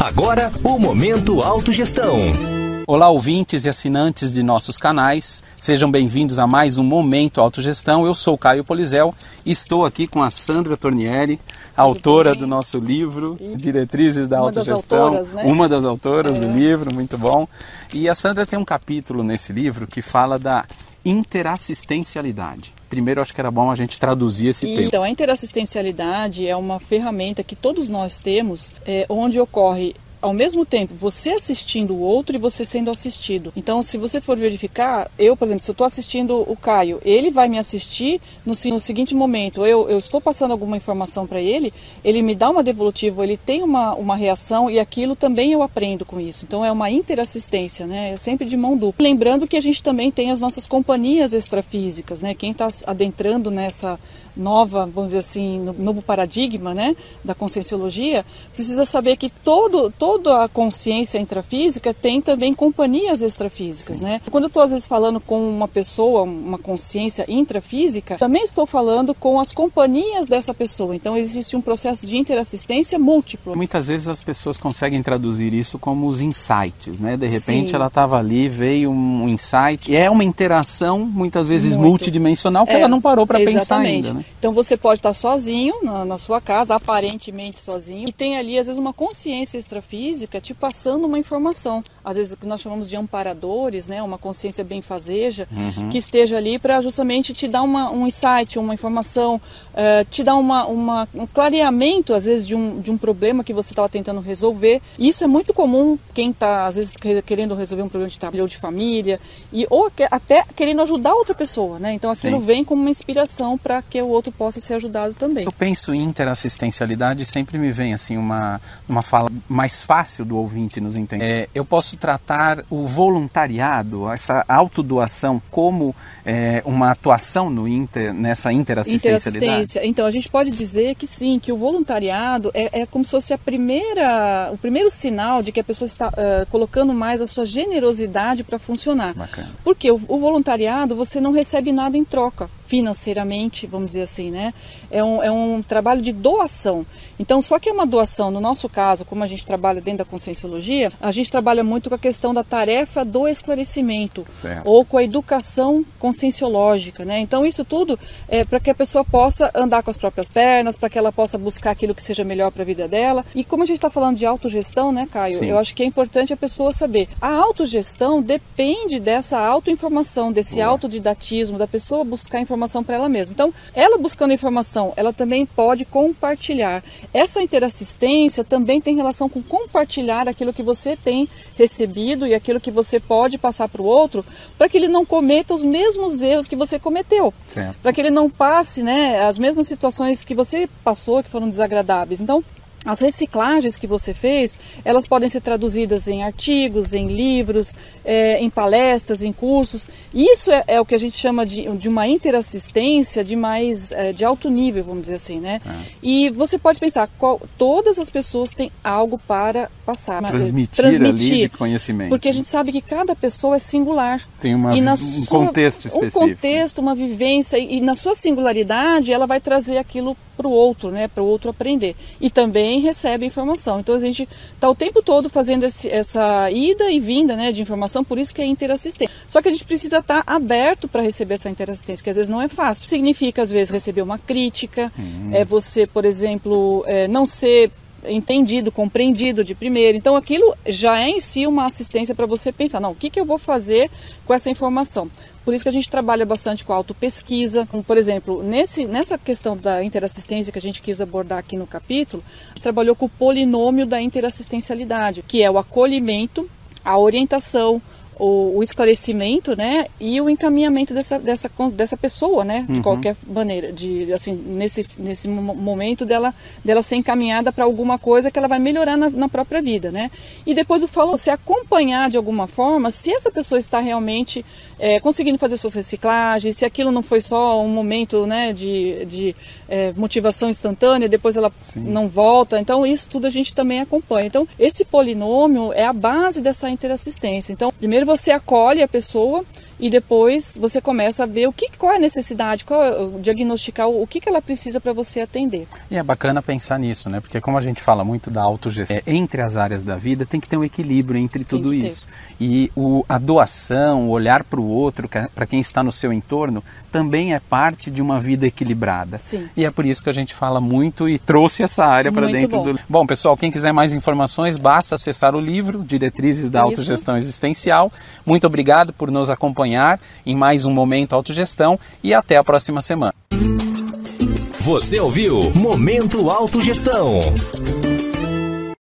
Agora, o Momento Autogestão. Olá, ouvintes e assinantes de nossos canais, sejam bem-vindos a mais um Momento Autogestão. Eu sou Caio Polizel e estou aqui com a Sandra Tornieri, autora do nosso livro Diretrizes da uma Autogestão, autoras, né? uma das autoras É. do livro, muito bom. E a Sandra tem um capítulo nesse livro que fala da interassistencialidade. Primeiro, acho que era bom a gente traduzir esse termo. Então, a interassistencialidade é uma ferramenta que todos nós temos, é, onde ocorre ao mesmo tempo você assistindo o outro e você sendo assistido. Então, se você for verificar, eu, por exemplo, se eu estou assistindo o Caio, ele vai me assistir no, no seguinte momento. Eu, eu estou passando alguma informação para ele, ele me dá uma devolutiva, ele tem uma, uma reação e aquilo também eu aprendo com isso. Então, é uma interassistência, né? É sempre de mão dupla. Lembrando que a gente também tem as nossas companhias extrafísicas, né? Quem está adentrando nessa nova, vamos dizer assim, no- novo paradigma, né, da conscienciologia, precisa saber que todo, toda a consciência intrafísica tem também companhias extrafísicas, né? Quando eu estou às vezes falando com uma pessoa, uma consciência intrafísica, também estou falando com as companhias dessa pessoa. Então existe um processo de interassistência múltiplo. Muitas vezes as pessoas conseguem traduzir isso como os insights, né? De repente Sim. ela estava ali, veio um insight, é uma interação muitas vezes Muito. multidimensional que É, ela não parou para pensar ainda, né? Então você pode estar sozinho na, na sua casa, aparentemente sozinho, e tem ali às vezes uma consciência extrafísica te passando uma informação. Às vezes o que nós chamamos de amparadores, né, uma consciência benfazeja, Uhum. que esteja ali para justamente te dar uma, um insight, uma informação, eh, te dar uma, uma- um clareamento às vezes de um, de um problema que você estava tentando resolver. E isso é muito comum quem está às vezes que- querendo resolver um problema de trabalho ou de família e ou até querendo ajudar outra pessoa, né? Então aquilo Sim. vem como uma inspiração para que o outro possa ser ajudado também. Eu penso em interassistencialidade sempre me vem assim uma, uma fala mais fácil do ouvinte nos entender. É, eu posso tratar o voluntariado, essa autodoação, como é, uma atuação no inter, nessa interassistencialidade? Interassistência. Então, a gente pode dizer que sim, que o voluntariado é, é como se fosse a primeira, o primeiro sinal de que a pessoa está ah, colocando mais a sua generosidade para funcionar. Bacana. Porque o, o voluntariado você não recebe nada em troca, financeiramente, vamos dizer assim, né? É um, é um trabalho de doação. Então, só que é uma doação, no nosso caso, como a gente trabalha dentro da conscienciologia, a gente trabalha muito com a questão da tarefa do esclarecimento Certo. ou com a educação conscienciológica, né? Então isso tudo é para que a pessoa possa andar com as próprias pernas, para que ela possa buscar aquilo que seja melhor para a vida dela. E como a gente está falando de autogestão, né, Caio? Sim. Eu acho que é importante a pessoa saber. A autogestão depende dessa autoinformação, desse Boa. autodidatismo, da pessoa buscar informação para ela mesma. Então, ela buscando informação, ela também pode compartilhar. Essa interassistência também tem relação com compartilhar aquilo que você tem recebido e aquilo que você pode passar para o outro, para que ele não cometa os mesmos erros que você cometeu para que ele não passe né, as mesmas situações que você passou, que foram desagradáveis. Então, as reciclagens que você fez, elas podem ser traduzidas em artigos, em livros, eh, em palestras, em cursos. Isso é, é o que a gente chama de, de uma interassistência de mais eh, de alto nível, vamos dizer assim, né? E você pode pensar, qual, todas as pessoas têm algo para passar, Transmitir, ali de conhecimento. porque a gente sabe que cada pessoa é singular. Tem uma, um sua- contexto específico. Um contexto, uma vivência, e, e na sua singularidade ela vai trazer aquilo para o outro, né, para o outro aprender. E também recebe informação. Então a gente está o tempo todo fazendo esse- essa ida e vinda né, de informação, por isso que é interassistência. Só que a gente precisa estar aberto para receber essa interassistência, que às vezes não é fácil. Significa, às vezes, receber uma crítica, é você, por exemplo, é, não ser entendido, compreendido de primeiro. Então aquilo já é em si uma assistência para você pensar, não, o que, que eu vou fazer com essa informação? Por isso que a gente trabalha bastante com autopesquisa. Como, Por exemplo, nesse, nessa questão da interassistência que a gente quis abordar aqui no capítulo, a gente trabalhou com o polinômio da interassistencialidade, que é o acolhimento, a orientação, o, o esclarecimento, né, e o encaminhamento dessa, dessa, dessa pessoa, né, de qualquer maneira, de assim nesse nesse mo- momento dela dela ser encaminhada para alguma coisa que ela vai melhorar na, na própria vida, né? E depois o falo você acompanhar de alguma forma se essa pessoa está realmente é, conseguindo fazer suas reciclagens, se aquilo não foi só um momento, né, de, de é, motivação instantânea, depois ela não volta. Então isso tudo a gente também acompanha. Então esse polinômio é a base dessa interassistência. Então primeiro você acolhe a pessoa e depois você começa a ver o que, qual é a necessidade, qual é, diagnosticar o, que, que ela precisa para você atender. E é bacana pensar nisso, né? Porque como a gente fala muito da autogestão, é, entre as áreas da vida tem que ter um equilíbrio entre tudo isso. E o, a doação, o olhar para o outro, para quem está no seu entorno, também é parte de uma vida equilibrada. Sim. E é por isso que a gente fala muito e trouxe essa área para dentro bom. do. Bom, pessoal, quem quiser mais informações, basta acessar o livro Diretrizes da. Autogestão Existencial. Muito obrigado por nos acompanhar em mais um Momento Autogestão e até a próxima semana. Você ouviu Momento Autogestão.